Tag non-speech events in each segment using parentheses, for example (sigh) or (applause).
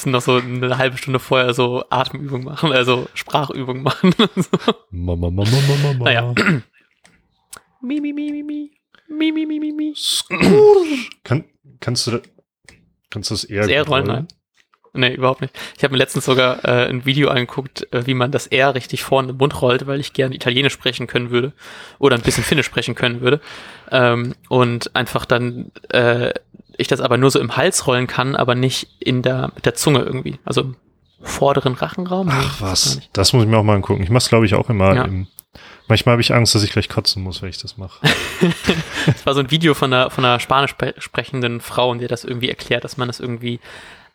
Müssen noch so eine halbe Stunde vorher so Atemübung machen, also Sprachübung machen. Mama, Mama, Mama, Mama. Naja. mi, mi, mi, mi, mi. Mi, mi, mi, mi, mi. Kann, kannst du, kannst du das eher Das R rollen, rollen? nein. Nee, überhaupt nicht. Ich habe mir letztens sogar äh, ein Video angeguckt, äh, wie man das R richtig vorne im Mund rollt, weil ich gerne Italienisch sprechen können würde oder ein bisschen Finnisch sprechen können würde. Ähm, und einfach dann äh, ich das aber nur so im Hals rollen kann, aber nicht in der mit der Zunge irgendwie. Also im vorderen Rachenraum. Ach was, nicht. das muss ich mir auch mal angucken. Ich mach's glaube ich auch immer Ja. im, manchmal habe ich Angst, dass ich gleich kotzen muss, wenn ich das mache. (laughs) Es war so ein Video von einer, von einer spanisch spre- sprechenden Frau, die das irgendwie erklärt, dass man das irgendwie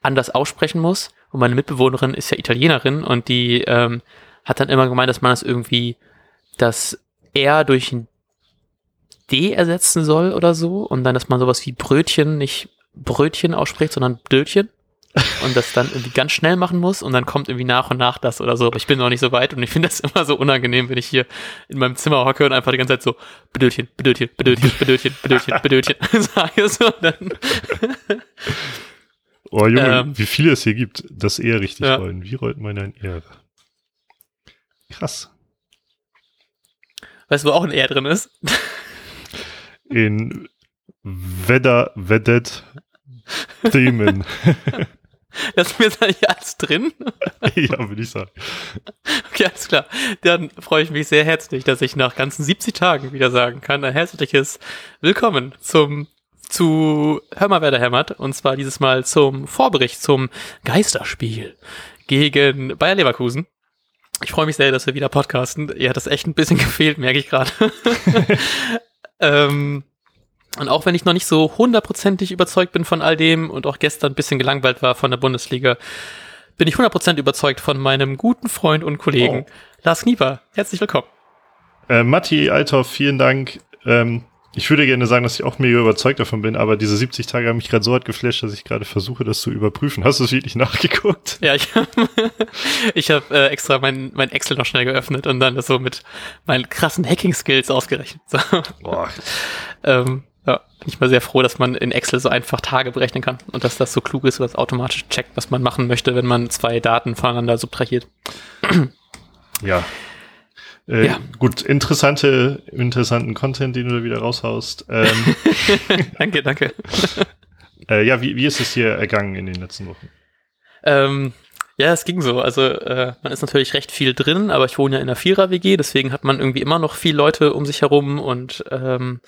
anders aussprechen muss. Und meine Mitbewohnerin ist ja Italienerin und die ähm, hat dann immer gemeint, dass man das irgendwie das R durch ein D ersetzen soll oder so. Und dann, dass man sowas wie Brötchen nicht Brötchen ausspricht, sondern Dötchen. Und das dann irgendwie ganz schnell machen muss und dann kommt irgendwie nach und nach das oder so. Aber ich bin noch nicht so weit und ich finde das (laughs) immer so unangenehm, wenn ich hier in meinem Zimmer hocke und einfach die ganze Zeit so Bedötchen, Bedötchen, Bedötchen, Bedötchen, Bedötchen, (laughs) Bedötchen (laughs) sage so. Dann, Oh Junge, Ähm. wie viele es hier gibt, das eher richtig Ja. rollen. Wie rollt man ein R? Krass. weißt du, wo auch ein R drin ist? In Vedda, Vedet, Themen. Ist mir jetzt eigentlich alles drin. (laughs) ja, würde ich sagen. Okay, alles klar. Dann freue ich mich sehr herzlich, dass ich nach ganzen 70 Tagen wieder sagen kann, ein herzliches Willkommen zum zu Hör mal, wer da hämmert. Und zwar dieses Mal zum Vorbericht zum Geisterspiel gegen Bayer Leverkusen. Ich freue mich sehr, dass wir wieder podcasten. Ihr hat das echt ein bisschen (laughs) gefehlt, merke ich gerade. (laughs) ähm, und auch wenn ich noch nicht so hundertprozentig überzeugt bin von all dem und auch gestern ein bisschen gelangweilt war von der Bundesliga, bin ich 100% überzeugt von meinem guten Freund und Kollegen Oh. Lars Knieper. Herzlich willkommen. Äh, Matti, Althoff, vielen Dank. Ähm, ich würde gerne sagen, dass ich auch mega überzeugt davon bin, aber diese 70 Tage haben mich gerade so hart geflasht, dass ich gerade versuche, das zu überprüfen. Hast du es wirklich nachgeguckt? Ja, ich, (laughs) ich habe äh, extra mein, mein Excel noch schnell geöffnet und dann das so mit meinen krassen Hacking-Skills ausgerechnet. So. Boah, (laughs) Ähm, ja, bin ich mal sehr froh, dass man in Excel so einfach Tage berechnen kann und dass das so klug ist, was automatisch checkt, was man machen möchte, wenn man zwei Daten voneinander subtrahiert. ja. Äh, Ja. Gut, interessante, interessanten Content, den du da wieder raushaust. Ähm, (laughs) danke, danke. (laughs) äh, ja, wie, wie ist es hier ergangen in den letzten Wochen? Ähm, ja, es ging so. Also äh, man ist natürlich recht viel drin, aber ich wohne ja in einer Vierer-WG, deswegen hat man irgendwie immer noch viele Leute um sich herum und ähm,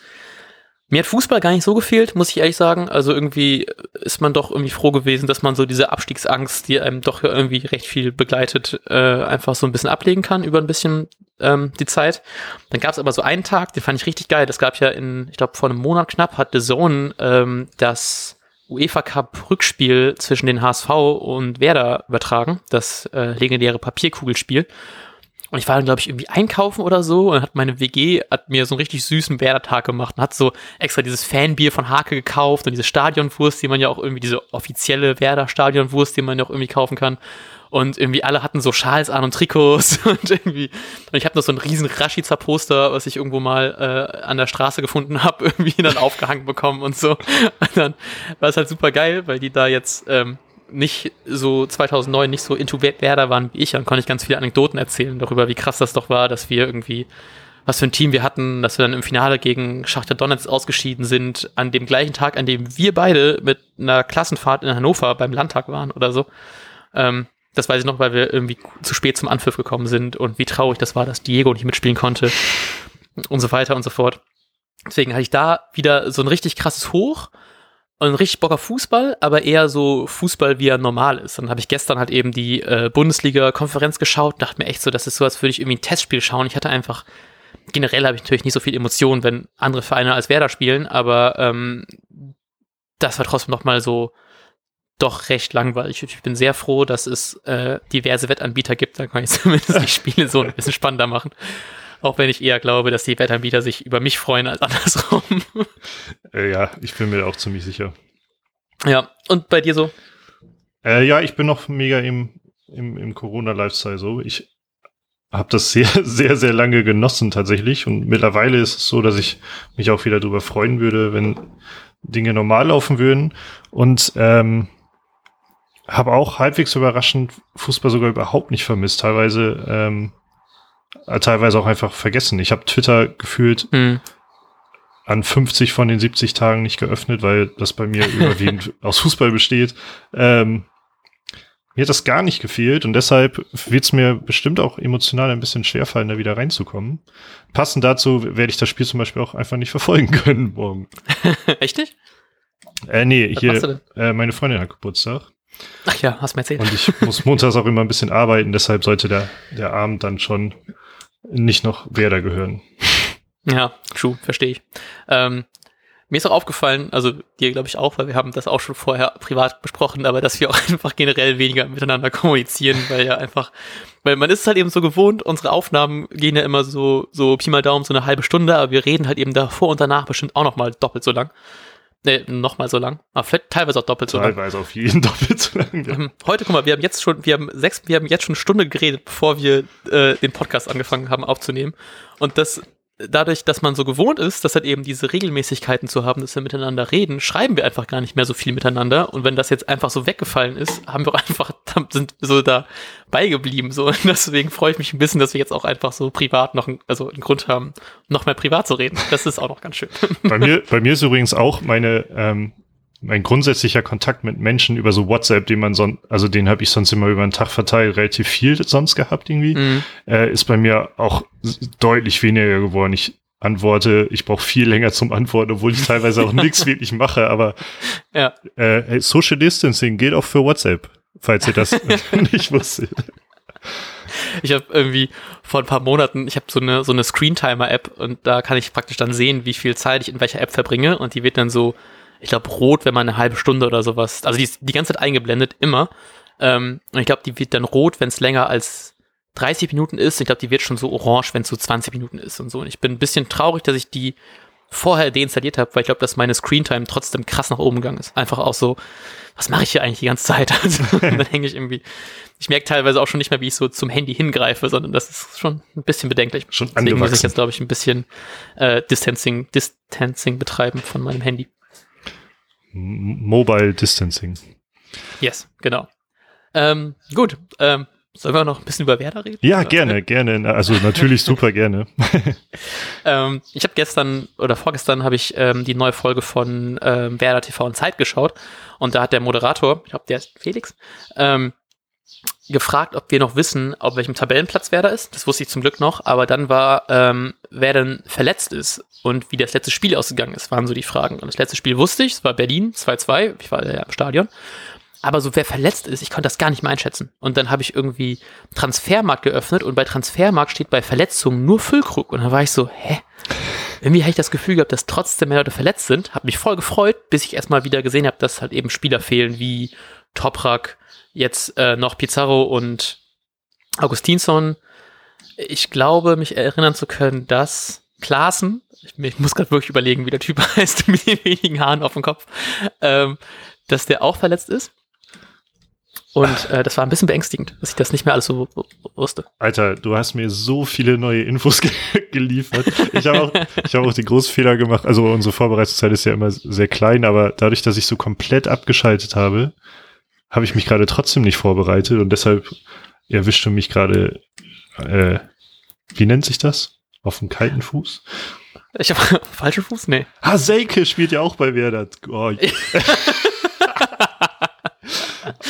mir hat Fußball gar nicht so gefehlt, muss ich ehrlich sagen. Also irgendwie ist man doch irgendwie froh gewesen, dass man so diese Abstiegsangst, die einem doch irgendwie recht viel begleitet, äh, einfach so ein bisschen ablegen kann über ein bisschen ähm, die Zeit. Dann gab es aber so einen Tag, den fand ich richtig geil. Das gab ja in, ich glaube, vor einem Monat knapp hat The Zone ähm, das UEFA Cup Rückspiel zwischen den HSV und Werder übertragen, das äh, legendäre Papierkugelspiel. Und ich war dann, glaube ich, irgendwie einkaufen oder so und hat meine WG hat mir so einen richtig süßen Werder-Tag gemacht und hat so extra dieses Fanbier von Hake gekauft und diese Stadionwurst, die man ja auch irgendwie, diese offizielle Werder-Stadionwurst, die man ja auch irgendwie kaufen kann. Und irgendwie alle hatten so Schals an und Trikots (laughs) und irgendwie. Und ich habe noch so ein riesen Rashica-Poster, was ich irgendwo mal äh, an der Straße gefunden habe, (laughs) irgendwie dann aufgehangen bekommen und so. Und dann war es halt super geil, weil die da jetzt ähm, nicht so 2009 nicht so into Werder waren wie ich, dann konnte ich ganz viele Anekdoten erzählen darüber, wie krass das doch war, dass wir irgendwie was für ein Team wir hatten, dass wir dann im Finale gegen Schachter Donetsk ausgeschieden sind, an dem gleichen Tag, an dem wir beide mit einer Klassenfahrt in Hannover beim Landtag waren oder so. Ähm, das weiß ich noch, weil wir irgendwie zu spät zum Anpfiff gekommen sind und wie traurig das war, dass Diego nicht mitspielen konnte und so weiter und so fort. Deswegen hatte ich da wieder so ein richtig krasses Hoch und richtig Bock auf Fußball, aber eher so Fußball, wie er normal ist. Dann habe ich gestern halt eben die äh, Bundesliga-Konferenz geschaut, dachte mir echt so, das ist so, als würde ich irgendwie ein Testspiel schauen. Ich hatte einfach, generell habe ich natürlich nicht so viel Emotionen, wenn andere Vereine als Werder spielen, aber ähm, das war trotzdem noch mal so doch recht langweilig. Ich bin sehr froh, dass es äh, diverse Wettanbieter gibt, da kann ich (laughs) zumindest die Spiele so ein bisschen spannender machen. Auch wenn ich eher glaube, dass die Wettanbieter sich über mich freuen als andersrum. (laughs) Äh, ja, ich bin mir auch ziemlich sicher. ja, und bei dir so? Äh, ja, ich bin noch mega im, im, im Corona-Lifestyle so. Ich habe das sehr, (laughs) sehr, sehr lange genossen tatsächlich. Und mittlerweile ist es so, dass ich mich auch wieder darüber freuen würde, wenn Dinge normal laufen würden. Und ähm, habe auch halbwegs überraschend Fußball sogar überhaupt nicht vermisst. Teilweise, ähm, äh, teilweise auch einfach vergessen. Ich habe Twitter gefühlt Hm. an 50 von den 70 Tagen nicht geöffnet, weil das bei mir (laughs) überwiegend aus Fußball besteht. Ähm, mir hat das gar nicht gefehlt und deshalb wird es mir bestimmt auch emotional ein bisschen schwerfallen, da wieder reinzukommen. Passend dazu werde ich das Spiel zum Beispiel auch einfach nicht verfolgen (laughs) können morgen. (laughs) Echt nicht? Äh, nee, Was hier, äh, meine Freundin hat Geburtstag Ach ja, hast mir erzählt. und ich muss montags auch immer ein bisschen arbeiten, deshalb sollte der, der Abend dann schon nicht noch Werder gehören. (laughs) Ja, true, verstehe ich. Ähm, mir ist auch aufgefallen, also dir glaube ich auch, weil wir haben das auch schon vorher privat besprochen, aber dass wir auch (laughs) einfach generell weniger miteinander kommunizieren, weil ja einfach, weil man ist halt eben so gewohnt, unsere Aufnahmen gehen ja immer so, so Pi mal Daumen so eine halbe Stunde, aber wir reden halt eben davor und danach bestimmt auch nochmal doppelt so lang. Ne, nochmal so lang. Aber vielleicht teilweise auch doppelt so lang. Teilweise auf jeden (laughs) doppelt so lang. Ja. Ähm, Heute, guck mal, wir haben jetzt schon, wir haben sechs, wir haben jetzt schon eine Stunde geredet, bevor wir äh, den Podcast angefangen haben aufzunehmen. Und das dadurch, dass man so gewohnt ist, dass halt eben diese Regelmäßigkeiten zu haben, dass wir miteinander reden, schreiben wir einfach gar nicht mehr so viel miteinander. Und wenn das jetzt einfach so weggefallen ist, haben wir (laughs) einfach, sind so da beigeblieben. So. (laughs) Und deswegen freue ich mich ein bisschen, dass wir jetzt auch einfach so privat noch, einen, also einen Grund haben, noch mehr privat zu reden. Das ist auch noch ganz schön. Bei mir, (laughs) bei mir ist übrigens auch meine, ähm, mein grundsätzlicher Kontakt mit Menschen über so WhatsApp, den man sonst, also den habe ich sonst immer über den Tag verteilt, relativ viel sonst gehabt irgendwie, Mhm. äh, ist bei mir auch deutlich weniger geworden. Ich antworte, ich brauche viel länger zum Antworten, obwohl ich teilweise auch (laughs) nichts wirklich mache, aber Ja. äh, Social Distancing gilt auch für WhatsApp, falls ihr das (laughs) (laughs) nicht wusstet. Ich habe irgendwie vor ein paar Monaten, ich habe so eine so eine Screentimer-App und da kann ich praktisch dann sehen, wie viel Zeit ich in welcher App verbringe und die wird dann so, ich glaube rot, wenn man eine halbe Stunde oder sowas, also die ist die ganze Zeit eingeblendet immer ähm, und ich glaube, die wird dann rot, wenn es länger als 30 Minuten ist. Ich glaube, die wird schon so orange, wenn es so 20 Minuten ist und so. Und ich bin ein bisschen traurig, dass ich die vorher deinstalliert habe, weil ich glaube, dass meine Screentime trotzdem krass nach oben gegangen ist. Einfach auch so, was mache ich hier eigentlich die ganze Zeit? (laughs) Also, dann hänge ich irgendwie, ich merke teilweise auch schon nicht mehr, wie ich so zum Handy hingreife, sondern das ist schon ein bisschen bedenklich. Schon Deswegen muss ich angewachsen. jetzt, glaube ich, ein bisschen äh, Distancing, Distancing betreiben von meinem Handy. Mobile Distancing. Yes, genau. Ähm, gut, ähm, sollen wir noch ein bisschen über Werder reden? Ja, Oder? gerne, gerne. Also natürlich (laughs) super gerne. (laughs) Ähm, ich habe gestern oder vorgestern habe ich ähm, die neue Folge von ähm, Werder TV und Zeit geschaut und da hat der Moderator, ich glaube, der ist Felix, ähm, gefragt, ob wir noch wissen, auf welchem Tabellenplatz Werder ist. Das wusste ich zum Glück noch, aber dann war, ähm, wer denn verletzt ist und wie das letzte Spiel ausgegangen ist, waren so die Fragen. Und das letzte Spiel wusste ich, es war Berlin 2-2, ich war ja im Stadion. Aber so wer verletzt ist, ich konnte das gar nicht mehr einschätzen. Und dann habe ich irgendwie Transfermarkt geöffnet und bei Transfermarkt steht bei Verletzungen nur Füllkrug. Und dann war ich so, hä? Irgendwie habe ich das Gefühl gehabt, dass trotzdem mehr Leute verletzt sind. Habe mich voll gefreut, bis ich erstmal wieder gesehen habe, dass halt eben Spieler fehlen wie Toprak, jetzt äh, noch Pizarro und Augustinsson. Ich glaube, mich erinnern zu können, dass Klaassen, ich, ich muss gerade wirklich überlegen, wie der Typ (laughs) heißt, mit den wenigen Haaren auf dem Kopf, ähm, dass der auch verletzt ist. Und äh, das war ein bisschen beängstigend, dass ich das nicht mehr alles so wusste. Alter, du hast mir so viele neue Infos (laughs) ge geliefert. Ich habe auch, ich habe auch den großen Fehler gemacht. Also unsere Vorbereitungszeit ist ja immer sehr klein, aber dadurch, dass ich so komplett abgeschaltet habe, habe ich mich gerade trotzdem nicht vorbereitet und deshalb erwischte mich gerade, äh, wie nennt sich das? Auf dem kalten Fuß? Ich habe (laughs) falschen Fuß? Nee. Ah, Seike spielt ja auch bei Werder. Oh. (laughs)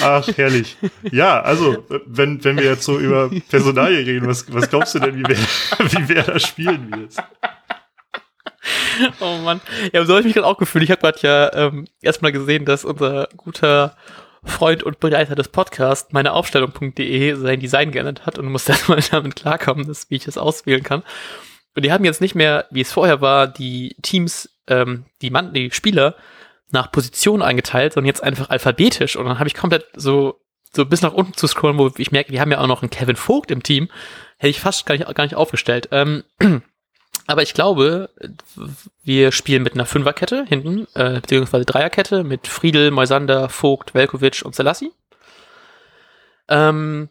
Ach, herrlich. Ja, also, wenn, wenn wir jetzt so über Personalien reden, was, was glaubst du denn, wie, Wer- (laughs) wie Werder spielen wird? Oh Mann. Ja, so habe ich mich gerade auch gefühlt. Ich habe gerade ja ähm, erstmal gesehen, dass unser guter Freund und Begleiter des Podcasts, meineaufstellung.de, sein Design geändert hat und musste erstmal (laughs) damit klarkommen, dass, wie ich das auswählen kann. Und die haben jetzt nicht mehr, wie es vorher war, die Teams, ähm, die Mann, die Spieler nach Position eingeteilt, sondern jetzt einfach alphabetisch. Und dann habe ich komplett so, so bis nach unten zu scrollen, wo ich merke, wir haben ja auch noch einen Kevin Vogt im Team. Hätte ich fast gar nicht, gar nicht aufgestellt. Ähm, (clears throat) aber ich glaube, wir spielen mit einer Fünferkette hinten, äh, beziehungsweise Dreierkette mit Friedel, Moisander, Vogt, Velkovic und Selassie. Ähm,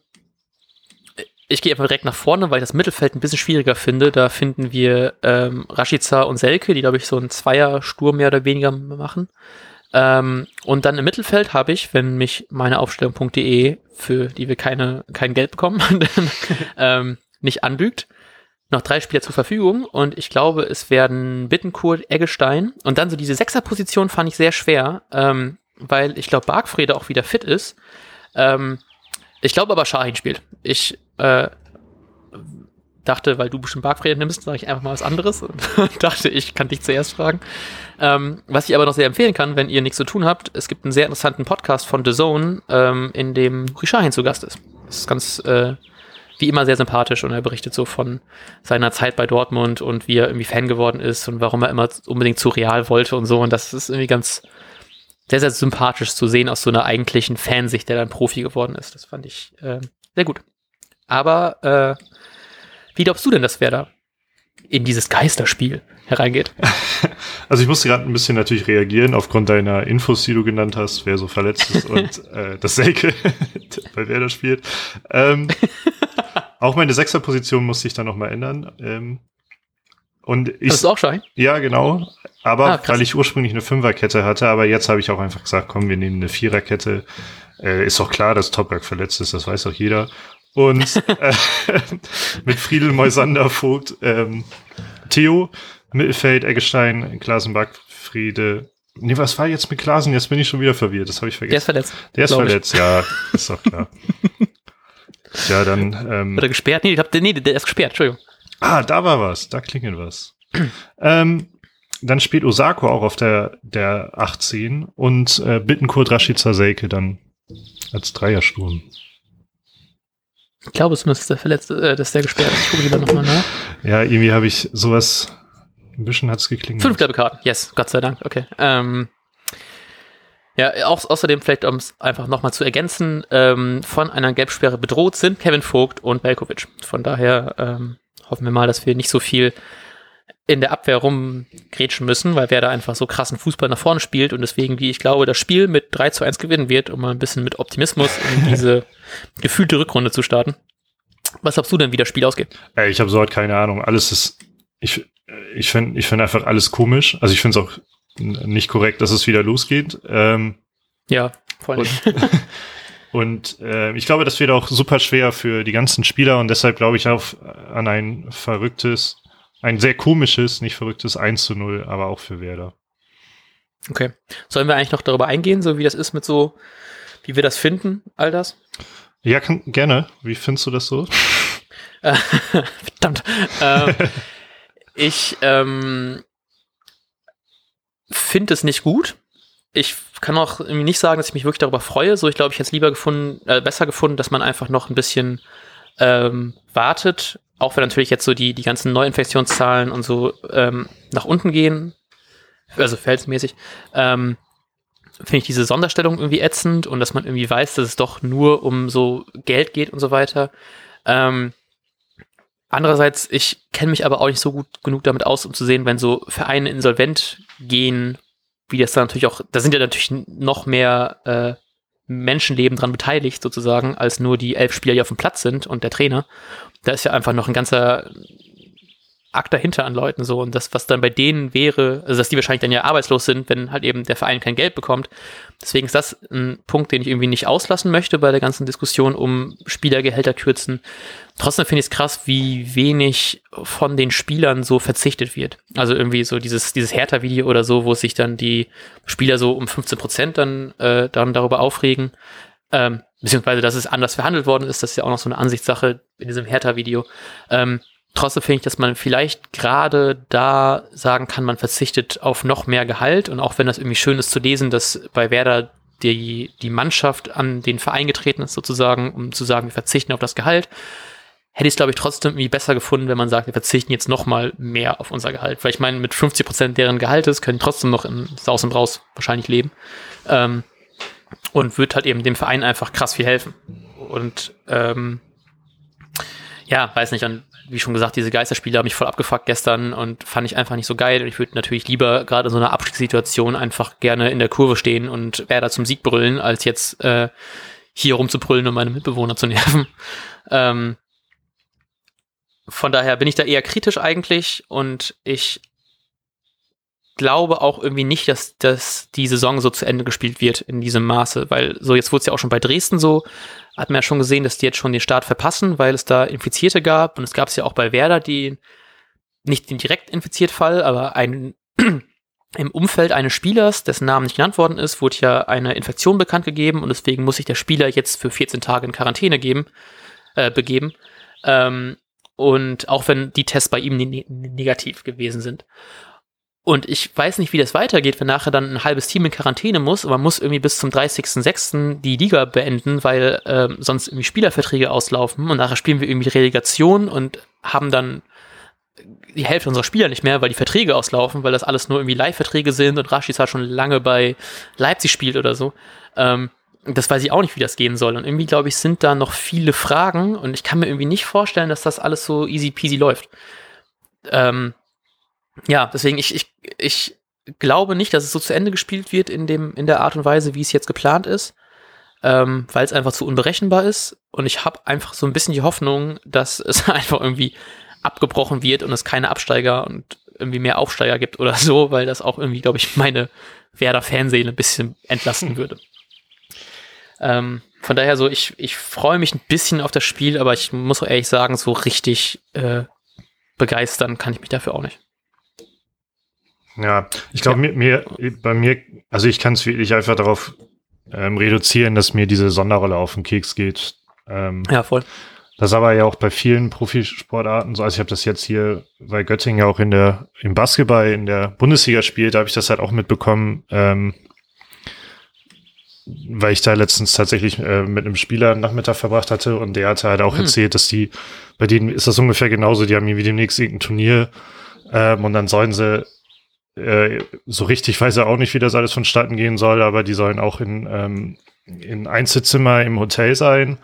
ich gehe einfach direkt nach vorne, weil ich das Mittelfeld ein bisschen schwieriger finde. Da finden wir ähm, Rashica und Selke, die, glaube ich, so einen Zweier-Sturm mehr oder weniger machen. Ähm, und dann im Mittelfeld habe ich, wenn mich meine Aufstellung.de, für die wir keine, kein Geld bekommen, (laughs) ähm, nicht anlügt, noch drei Spieler zur Verfügung und ich glaube, es werden Bittenkurt, Eggestein und dann so diese Sechserposition fand ich sehr schwer, ähm, weil ich glaube, Bargfrede auch wieder fit ist. Ähm, ich glaube aber, Shahin spielt. Ich äh, dachte, weil du bestimmt Bargfrede nimmst, sage ich einfach mal was anderes (laughs) und dachte, ich kann dich zuerst fragen. Ähm, was ich aber noch sehr empfehlen kann, wenn ihr nichts zu tun habt, es gibt einen sehr interessanten Podcast von The Zone, ähm, in dem Rishahin zu Gast ist. Das ist ganz äh, wie immer sehr sympathisch und er berichtet so von seiner Zeit bei Dortmund und wie er irgendwie Fan geworden ist und warum er immer unbedingt zu Real wollte und so. Und das ist irgendwie ganz sehr, sehr sympathisch zu sehen aus so einer eigentlichen Fansicht, der dann Profi geworden ist. Das fand ich äh, sehr gut. Aber äh, wie glaubst du denn, dass wer da in dieses Geisterspiel hereingeht? (laughs) Also ich musste gerade ein bisschen natürlich reagieren aufgrund deiner Infos, die du genannt hast, wer so verletzt ist und (laughs) äh, das Selke (laughs) bei Werder spielt. Ähm, auch meine Sechserposition musste ich dann nochmal ändern. Ähm, und ich, das ist auch Schein? Ja, genau. Aber ah, weil ich ursprünglich eine Fünferkette hatte, aber jetzt habe ich auch einfach gesagt, komm, wir nehmen eine Viererkette. Äh, ist doch klar, dass Topberg verletzt ist, das weiß doch jeder. Und (laughs) äh, mit Friedel, Moisander, Vogt, ähm, Theo, Mittelfeld, Eggestein, Klasenback, Friede. Nee, was war jetzt mit Klasen? Jetzt bin ich schon wieder verwirrt. Das habe ich vergessen. Der ist verletzt. Der ist verletzt, ich. ja. Ist doch klar. (laughs) ja, dann. Ähm, Oder gesperrt? Nee, ich hab, nee, der ist gesperrt, Entschuldigung. Ah, da war was. Da klingelt was. ähm, dann spielt Osako auch auf der, der 18 und äh, Bittenkurt Rashica Selke dann als Dreiersturm. Ich glaube, es müsste der verletzte, äh, dass der gesperrt ist. Ich gucke lieber nochmal nach. Ja, irgendwie habe ich sowas ein bisschen hat's geklingelt. Fünf gelbe Karten, yes, Gott sei Dank, okay. Ähm, ja, auch, außerdem vielleicht, um es einfach nochmal zu ergänzen, ähm, von einer Gelbsperre bedroht sind Kevin Vogt und Belkovic. Von daher ähm, hoffen wir mal, dass wir nicht so viel in der Abwehr rumgrätschen müssen, weil wer da einfach so krassen Fußball nach vorne spielt und deswegen, wie ich glaube, das Spiel mit 3 zu 1 gewinnen wird, um mal ein bisschen mit Optimismus in (laughs) diese gefühlte Rückrunde zu starten. Was glaubst du denn, wie das Spiel ausgeht? Ey, ich habe so halt keine Ahnung. Alles ist, ich, ich finde ich finde einfach alles komisch. Also ich finde es auch nicht korrekt, dass es wieder losgeht. Ähm, ja, voll. Und, (laughs) und äh, ich glaube, das wird auch super schwer für die ganzen Spieler und deshalb glaube ich auch an ein verrücktes, ein sehr komisches, nicht verrücktes 1 zu 0, aber auch für Werder. Okay. Sollen wir eigentlich noch darüber eingehen, so wie das ist mit so, wie wir das finden, all das? Ja, kann, gerne. Wie findest du das so? (laughs) (laughs) Verdammt. ähm, ich ähm, finde es nicht gut. Ich kann auch nicht sagen, dass ich mich wirklich darüber freue. So, ich glaube, ich hätte es lieber gefunden, äh, besser gefunden, dass man einfach noch ein bisschen ähm, wartet, auch wenn natürlich jetzt so die, die ganzen Neuinfektionszahlen und so ähm, nach unten gehen, also verhältnismäßig, ähm, finde ich diese Sonderstellung irgendwie ätzend und dass man irgendwie weiß, dass es doch nur um so Geld geht und so weiter. Ähm, Andererseits, ich kenne mich aber auch nicht so gut genug damit aus, um zu sehen, wenn so Vereine insolvent gehen, wie das dann natürlich auch, da sind ja natürlich noch mehr äh, Menschenleben dran beteiligt, sozusagen, als nur die elf Spieler, die auf dem Platz sind und der Trainer. Da ist ja einfach noch ein ganzer Akt dahinter an Leuten so und das, was dann bei denen wäre, also dass die wahrscheinlich dann ja arbeitslos sind, wenn halt eben der Verein kein Geld bekommt. Deswegen ist das ein Punkt, den ich irgendwie nicht auslassen möchte bei der ganzen Diskussion um Spielergehälter kürzen. Trotzdem finde ich es krass, wie wenig von den Spielern so verzichtet wird. Also irgendwie so dieses, dieses Hertha-Video oder so, wo sich dann die Spieler so um 15 Prozent dann, äh, dann darüber aufregen. Ähm, beziehungsweise, dass es anders verhandelt worden ist, das ist ja auch noch so eine Ansichtssache in diesem Hertha-Video. Ähm, Trotzdem finde ich, dass man vielleicht gerade da sagen kann, man verzichtet auf noch mehr Gehalt und auch wenn das irgendwie schön ist zu lesen, dass bei Werder die, die Mannschaft an den Verein getreten ist, sozusagen, um zu sagen, wir verzichten auf das Gehalt, hätte ich es, glaube ich, trotzdem irgendwie besser gefunden, wenn man sagt, wir verzichten jetzt noch mal mehr auf unser Gehalt. Weil ich meine, mit 50 Prozent deren Gehaltes können trotzdem noch in Saus und Braus wahrscheinlich leben. Ähm, und wird halt eben dem Verein einfach krass viel helfen. Und ähm, ja, weiß nicht, und wie schon gesagt, diese Geisterspiele haben mich voll abgefuckt gestern und fand ich einfach nicht so geil. Und ich würde natürlich lieber gerade in so einer Abstiegssituation einfach gerne in der Kurve stehen und Werder zum Sieg brüllen, als jetzt äh, hier rumzubrüllen und meine Mitbewohner zu (laughs) nerven. Ähm, von daher bin ich da eher kritisch eigentlich und ich glaube auch irgendwie nicht, dass, dass die Saison so zu Ende gespielt wird in diesem Maße, weil so jetzt wurde es ja auch schon bei Dresden so, hat man ja schon gesehen, dass die jetzt schon den Start verpassen, weil es da Infizierte gab und es gab es ja auch bei Werder, die nicht den direkt infiziert Fall, aber ein (clears throat) im Umfeld eines Spielers, dessen Namen nicht genannt worden ist, wurde ja eine Infektion bekannt gegeben und deswegen muss sich der Spieler jetzt für 14 Tage in Quarantäne geben, äh, begeben. Ähm, und auch wenn die Tests bei ihm ne negativ gewesen sind. Und ich weiß nicht, wie das weitergeht, wenn nachher dann ein halbes Team in Quarantäne muss, aber man muss irgendwie bis zum 30.06. die Liga beenden, weil äh, sonst irgendwie Spielerverträge auslaufen und nachher spielen wir irgendwie Relegation und haben dann die Hälfte unserer Spieler nicht mehr, weil die Verträge auslaufen, weil das alles nur irgendwie Live-Verträge sind und Rashid halt schon lange bei Leipzig spielt oder so. Ähm, das weiß ich auch nicht, wie das gehen soll. Und irgendwie, glaube ich, sind da noch viele Fragen und ich kann mir irgendwie nicht vorstellen, dass das alles so easy peasy läuft. Ähm, ja, deswegen, ich, ich, ich glaube nicht, dass es so zu Ende gespielt wird in, dem, in der Art und Weise, wie es jetzt geplant ist, ähm, weil es einfach zu unberechenbar ist. Und ich habe einfach so ein bisschen die Hoffnung, dass (laughs) es einfach irgendwie abgebrochen wird und es keine Absteiger und irgendwie mehr Aufsteiger gibt oder so, weil das auch irgendwie, glaube ich, meine Werder-Fanseele ein bisschen entlasten (laughs) würde. Ähm, von daher so, ich, ich freue mich ein bisschen auf das Spiel, aber ich muss auch ehrlich sagen, so richtig äh, begeistern kann ich mich dafür auch nicht. Ja, ich glaube, ja. mir, mir, bei mir, also ich kann es wirklich einfach darauf ähm, reduzieren, dass mir diese Sonderrolle auf den Keks geht. Ähm, ja, voll. Das aber ja auch bei vielen Profisportarten so. Also ich habe das jetzt hier, weil Göttingen ja auch in der im Basketball in der Bundesliga spielt, da habe ich das halt auch mitbekommen, ähm, weil ich da letztens tatsächlich äh, mit einem Spieler einen Nachmittag verbracht hatte und der hatte halt auch hm. erzählt, dass die, bei denen ist das ungefähr genauso, die haben irgendwie demnächst irgendein Turnier ähm, und dann sollen sie äh, so richtig weiß er auch nicht, wie das alles vonstatten gehen soll, aber die sollen auch in, ähm, in Einzelzimmer im Hotel sein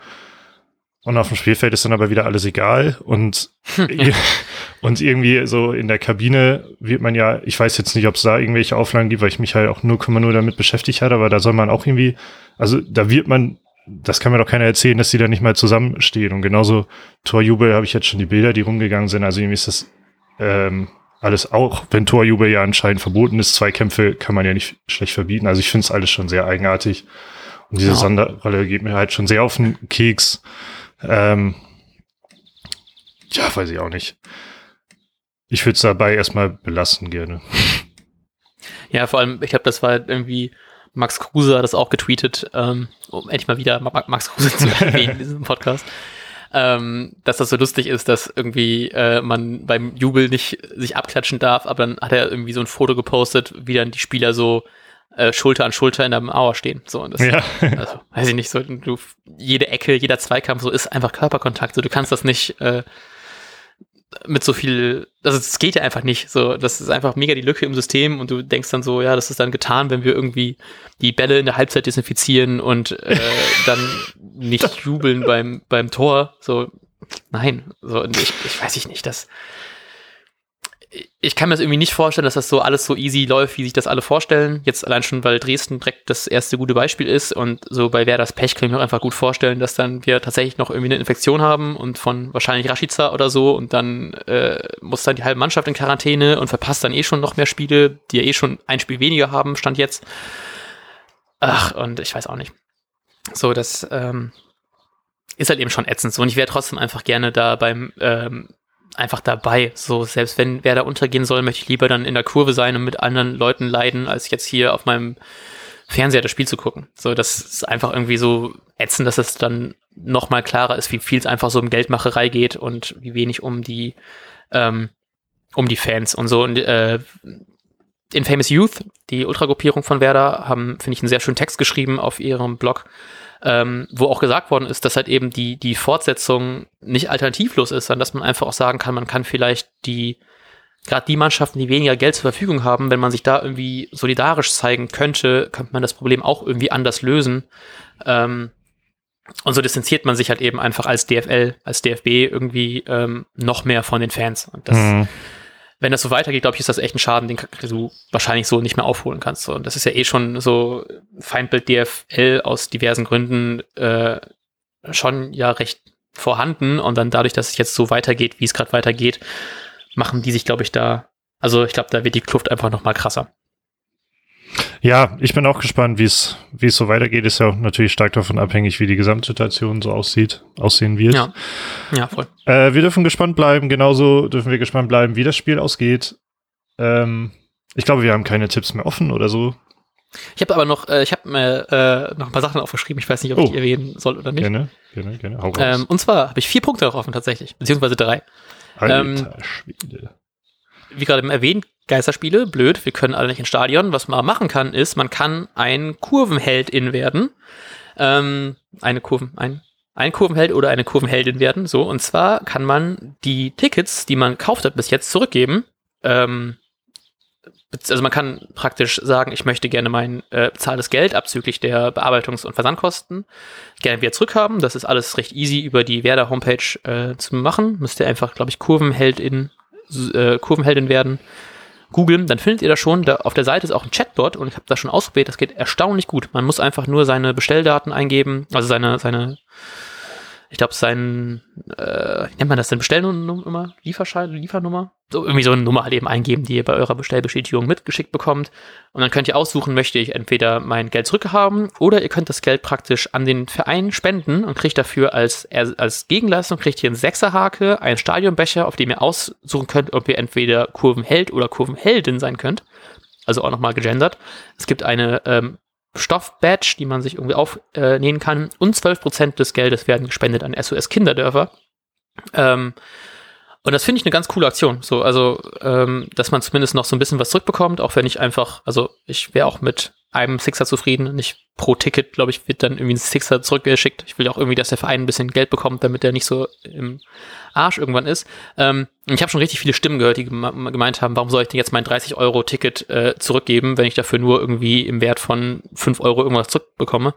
und auf dem Spielfeld ist dann aber wieder alles egal. Und, (laughs) und irgendwie so in der Kabine wird man ja, ich weiß jetzt nicht, ob es da irgendwelche Auflagen gibt, weil ich mich halt auch nur, nur damit beschäftigt hatte, aber da soll man auch irgendwie, also da wird man, das kann mir doch keiner erzählen, dass die da nicht mal zusammenstehen. Und genauso Torjubel habe ich jetzt schon die Bilder, die rumgegangen sind. Also irgendwie ist das ähm, alles auch, wenn Torjubel ja anscheinend verboten ist, zwei Kämpfe kann man ja nicht schlecht verbieten. Also ich finde es alles schon sehr eigenartig. Und diese ja. Sonderrolle geht mir halt schon sehr auf den Keks. Ähm, ja, weiß ich auch nicht. Ich würde es dabei erstmal belassen gerne. Ja, vor allem, ich glaube, das war halt irgendwie Max Kruse hat das auch getweetet, ähm, um endlich mal wieder Max Kruse zu (laughs) erwähnen in diesem Podcast. Ähm, dass das so lustig ist, dass irgendwie äh, man beim Jubel nicht sich abklatschen darf, aber dann hat er irgendwie so ein Foto gepostet, wie dann die Spieler so äh, Schulter an Schulter in der Mauer stehen. So, das, ja. (laughs) also, weiß ich nicht, so, du, jede Ecke, jeder Zweikampf, so ist einfach Körperkontakt. So, du kannst das nicht äh, mit so viel, also es geht ja einfach nicht. So, das ist einfach mega die Lücke im System und du denkst dann so, ja, das ist dann getan, wenn wir irgendwie die Bälle in der Halbzeit desinfizieren und äh, (laughs) dann nicht jubeln beim, beim Tor. So, nein, so, ich, ich weiß ich nicht, das ich kann mir das irgendwie nicht vorstellen, dass das so alles so easy läuft, wie sich das alle vorstellen. Jetzt allein schon, weil Dresden direkt das erste gute Beispiel ist und so bei wer das Pech kann ich mir auch einfach gut vorstellen, dass dann wir tatsächlich noch irgendwie eine Infektion haben und von wahrscheinlich Rashica oder so und dann äh, muss dann die halbe Mannschaft in Quarantäne und verpasst dann eh schon noch mehr Spiele, die ja eh schon ein Spiel weniger haben, stand jetzt. Ach, und ich weiß auch nicht. So, das ähm, ist halt eben schon ätzend. So, und ich wäre trotzdem einfach gerne da beim ähm, einfach dabei. So, selbst wenn wer da untergehen soll, möchte ich lieber dann in der Kurve sein und mit anderen Leuten leiden, als jetzt hier auf meinem Fernseher das Spiel zu gucken. So, das ist einfach irgendwie so ätzend, dass es dann noch mal klarer ist, wie viel es einfach so um Geldmacherei geht und wie wenig um die ähm, um die Fans und so. Und äh, in Famous Youth, die Ultragruppierung von Werder, haben, finde ich, einen sehr schönen Text geschrieben auf ihrem Blog, ähm, wo auch gesagt worden ist, dass halt eben die, die Fortsetzung nicht alternativlos ist, sondern dass man einfach auch sagen kann, man kann vielleicht die, gerade die Mannschaften, die weniger Geld zur Verfügung haben, wenn man sich da irgendwie solidarisch zeigen könnte, könnte man das Problem auch irgendwie anders lösen. Ähm, und so distanziert man sich halt eben einfach als DFL, als DFB irgendwie ähm, noch mehr von den Fans. Und das, mhm wenn das so weitergeht, glaube ich, ist das echt ein Schaden, den du wahrscheinlich so nicht mehr aufholen kannst. Und das ist ja eh schon so Feindbild DFL aus diversen Gründen äh, schon ja recht vorhanden. Und dann dadurch, dass es jetzt so weitergeht, wie es gerade weitergeht, machen die sich, glaube ich, da Also ich glaube, da wird die Kluft einfach noch mal krasser. Ja, ich bin auch gespannt, wie es wie es so weitergeht. Ist ja auch natürlich stark davon abhängig, wie die Gesamtsituation so aussieht, aussehen wird. Ja, ja voll. Äh, wir dürfen gespannt bleiben. Genauso dürfen wir gespannt bleiben, wie das Spiel ausgeht. Ähm, ich glaube, wir haben keine Tipps mehr offen oder so. Ich habe aber noch, äh, ich habe mir äh, noch ein paar Sachen aufgeschrieben. Ich weiß nicht, ob Oh. ich die erwähnen soll oder nicht. Gerne, gerne, gerne. Hau raus. Ähm, und zwar habe ich vier Punkte noch offen tatsächlich, beziehungsweise drei. Alter ähm, Schwede. Wie gerade erwähnt, Geisterspiele, blöd, wir können alle nicht ins Stadion. Was man machen kann, ist, man kann ein Kurvenheldin werden. Ähm, eine Kurven, ein, ein Kurvenheld oder eine Kurvenheldin werden. So, und zwar kann man die Tickets, die man gekauft hat bis jetzt, zurückgeben. Ähm, also man kann praktisch sagen, ich möchte gerne mein äh, bezahltes Geld abzüglich der Bearbeitungs- und Versandkosten gerne wieder zurückhaben. Das ist alles recht easy über die Werder Homepage äh, zu machen. Müsst ihr einfach, glaube ich, Kurvenheldin, äh, Kurvenheldin werden googeln, dann findet ihr das schon. Da auf der Seite ist auch ein Chatbot und ich habe das schon ausprobiert. Das geht erstaunlich gut. Man muss einfach nur seine Bestelldaten eingeben, also seine, seine, ich glaube, sein, äh, wie nennt man das denn? Bestellnummer, Lieferschein, Liefernummer? So irgendwie so eine Nummer halt eben eingeben, die ihr bei eurer Bestellbestätigung mitgeschickt bekommt. Und dann könnt ihr aussuchen, möchte ich entweder mein Geld zurückhaben oder ihr könnt das Geld praktisch an den Verein spenden und kriegt dafür als, als Gegenleistung kriegt ihr einen Sechserhake, einen Stadionbecher, auf dem ihr aussuchen könnt, ob ihr entweder Kurvenheld oder Kurvenheldin sein könnt. Also auch nochmal gegendert. Es gibt eine ähm, Stoffbadge, die man sich irgendwie aufnähen kann und 12% des Geldes werden gespendet an SOS Kinderdörfer. Ähm, und das finde ich eine ganz coole Aktion. So, also, ähm, dass man zumindest noch so ein bisschen was zurückbekommt, auch wenn ich einfach, also ich wäre auch mit einem Sixer zufrieden. Nicht pro Ticket, glaube ich, wird dann irgendwie ein Sixer zurückgeschickt. Ich will auch irgendwie, dass der Verein ein bisschen Geld bekommt, damit der nicht so im Arsch irgendwann ist. Ähm, ich habe schon richtig viele Stimmen gehört, die geme- gemeint haben, warum soll ich denn jetzt mein 30-Euro-Ticket äh, zurückgeben, wenn ich dafür nur irgendwie im Wert von 5 Euro irgendwas zurückbekomme.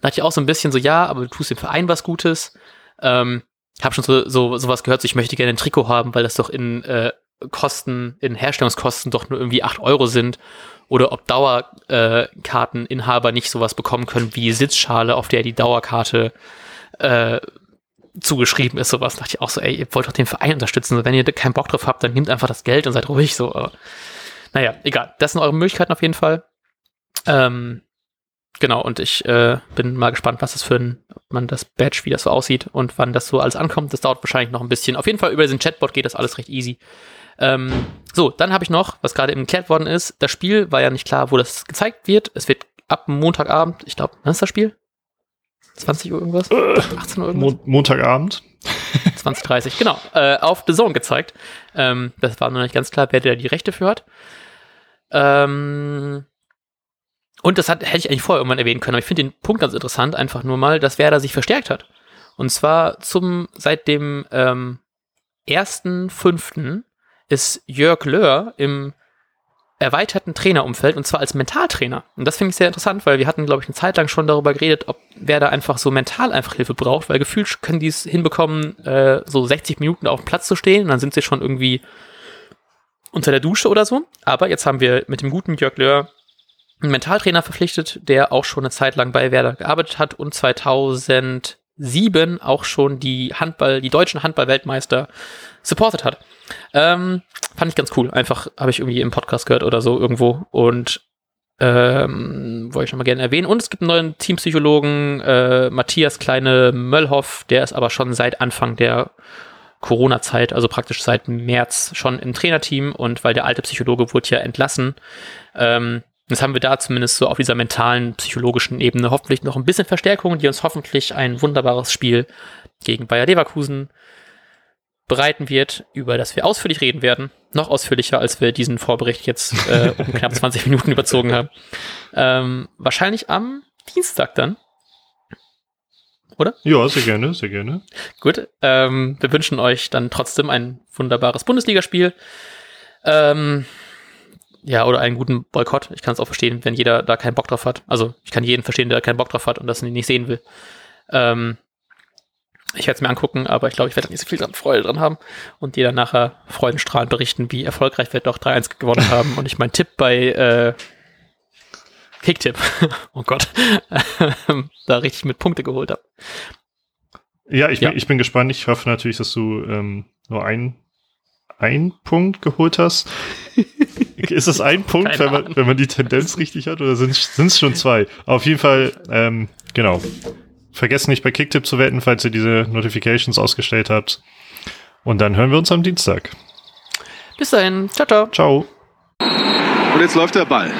Da hatte ich auch so ein bisschen so, ja, aber du tust dem Verein was Gutes. Ähm, habe schon so, so sowas gehört, so ich möchte gerne ein Trikot haben, weil das doch in äh, Kosten, in Herstellungskosten doch nur irgendwie 8 Euro sind. Oder ob Dauerkarteninhaber Karteninhaber nicht sowas bekommen können wie Sitzschale, auf der die Dauerkarte äh, zugeschrieben ist, sowas. Da dachte ich auch so, ey, ihr wollt doch den Verein unterstützen. Wenn ihr keinen Bock drauf habt, dann nehmt einfach das Geld und seid ruhig so. Aber, naja, egal. Das sind eure Möglichkeiten auf jeden Fall. Ähm, genau, und ich äh, bin mal gespannt, was das für ein, man das Badge, wie das so aussieht und wann das so alles ankommt. Das dauert wahrscheinlich noch ein bisschen. Auf jeden Fall über diesen Chatbot geht das alles recht easy. Ähm, so, dann habe ich noch, was gerade eben geklärt worden ist, das Spiel war ja nicht klar, wo das gezeigt wird. Es wird ab Montagabend, ich glaube, wann ist das Spiel? 20 Uhr irgendwas? 18 Uhr irgendwas? Mon Montagabend. (laughs) 2030, genau, äh, auf The Zone gezeigt. Ähm, das war noch nicht ganz klar, wer da die Rechte für hat. Ähm, und das hat, hätte ich eigentlich vorher irgendwann erwähnen können, aber ich finde den Punkt ganz interessant, einfach nur mal, dass Werder sich verstärkt hat. Und zwar zum, seit dem ähm, 1.5. ist Jörg Löhr im erweiterten Trainerumfeld und zwar als Mentaltrainer. Und das finde ich sehr interessant, weil wir hatten, glaube ich, eine Zeit lang schon darüber geredet, ob wer da einfach so mental einfach Hilfe braucht, weil gefühlt können die es hinbekommen, äh, so 60 Minuten auf dem Platz zu stehen und dann sind sie schon irgendwie unter der Dusche oder so. Aber jetzt haben wir mit dem guten Jörg Löhr einen Mentaltrainer verpflichtet, der auch schon eine Zeit lang bei Werder gearbeitet hat und 2007 auch schon die Handball, die deutschen Handball-Weltmeister supportet hat. Ähm, fand ich ganz cool. Einfach habe ich irgendwie im Podcast gehört oder so irgendwo und ähm, wollte ich nochmal gerne erwähnen. Und es gibt einen neuen Teampsychologen, äh, Matthias Kleine Möllhoff, der ist aber schon seit Anfang der Corona-Zeit, also praktisch seit März schon im Trainerteam und weil der alte Psychologe wurde ja entlassen, ähm, Jetzt haben wir da zumindest so auf dieser mentalen, psychologischen Ebene hoffentlich noch ein bisschen Verstärkung, die uns hoffentlich ein wunderbares Spiel gegen Bayer Leverkusen bereiten wird, über das wir ausführlich reden werden. Noch ausführlicher, als wir diesen Vorbericht jetzt äh, um knapp (laughs) 20 Minuten überzogen haben. Ähm, wahrscheinlich am Dienstag dann. Ja, sehr gerne, sehr gerne. Gut, ähm, wir wünschen euch dann trotzdem ein wunderbares Bundesligaspiel. Ähm, ja, oder einen guten Boykott. Ich kann es auch verstehen, wenn jeder da keinen Bock drauf hat. Also ich kann jeden verstehen, der da keinen Bock drauf hat und das nicht sehen will. Ähm, ich werde es mir angucken, aber ich glaube, ich werde nicht so viel dran Freude dran haben und dir dann nachher freudenstrahlend berichten, wie erfolgreich wir doch 3-1 gewonnen (laughs) haben und ich meinen Tipp bei äh, Kicktipp, (laughs) oh Gott, (laughs) da richtig mit Punkte geholt habe. Ja, ich, Ja. Bin, ich bin gespannt. Ich hoffe natürlich, dass du ähm, nur ein, ein Punkt geholt hast. ist es ein Punkt, wenn man, wenn man die Tendenz richtig hat, oder sind es schon zwei? Auf jeden Fall, ähm, genau. Vergesst nicht bei Kicktip zu wetten, falls ihr diese Notifications ausgestellt habt. Und dann hören wir uns am Dienstag. Bis dahin. Ciao, ciao. Ciao. Und jetzt läuft der Ball.